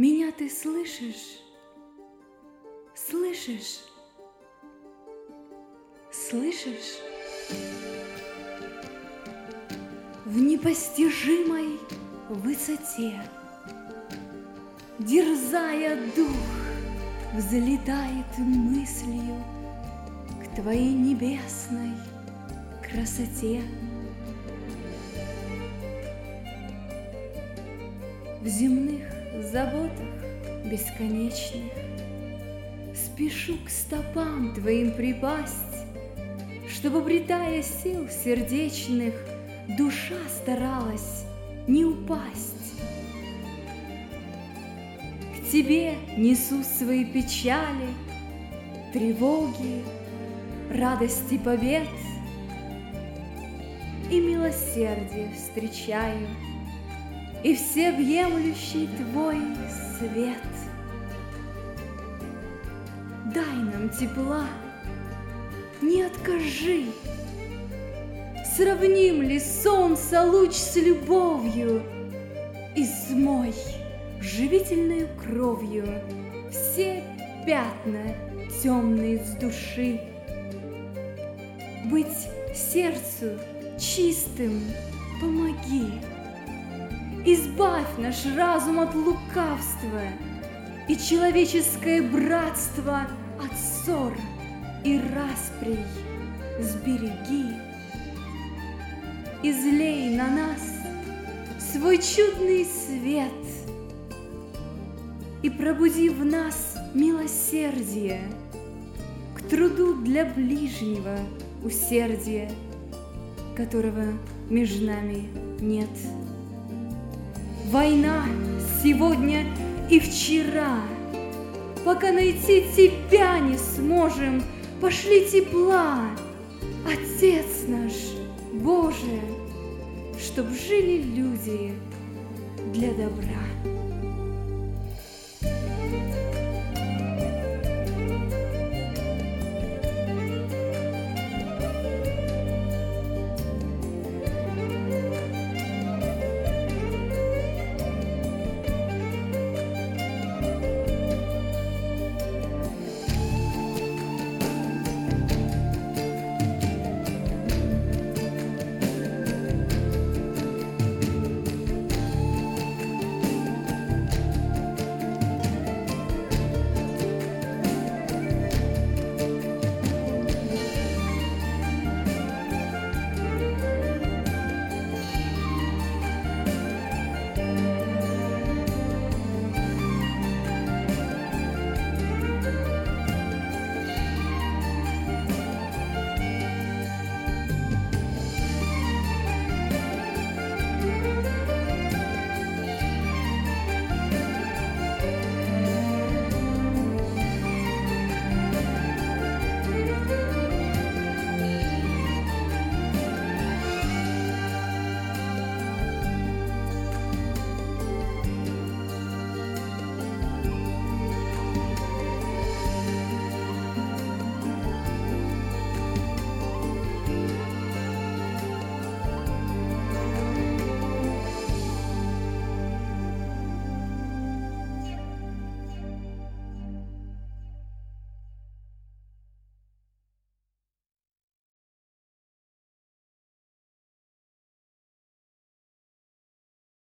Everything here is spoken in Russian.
Меня ты слышишь? Слышишь? Слышишь? В непостижимой высоте, Дерзая дух, взлетает мыслью К твоей небесной красоте. В земных заботах бесконечных Спешу к стопам твоим припасть, Чтобы, обретая сил сердечных, Душа старалась не упасть. К тебе несу свои печали, Тревоги, радости побед, И милосердие встречаю — и всеобъемлющий Твой свет. Дай нам тепла, не откажи. Сравним ли солнце луч с любовью И смой живительной кровью Все пятна темные с души. Быть сердцу чистым помоги. Избавь наш разум от лукавства И человеческое братство от ссор и расприй сбереги. Излей на нас свой чудный свет И пробуди в нас милосердие К труду для ближнего усердия, Которого между нами нет. Война сегодня и вчера. Пока найти тебя не сможем, пошли тепла, Отец наш, Боже, чтоб жили люди для добра.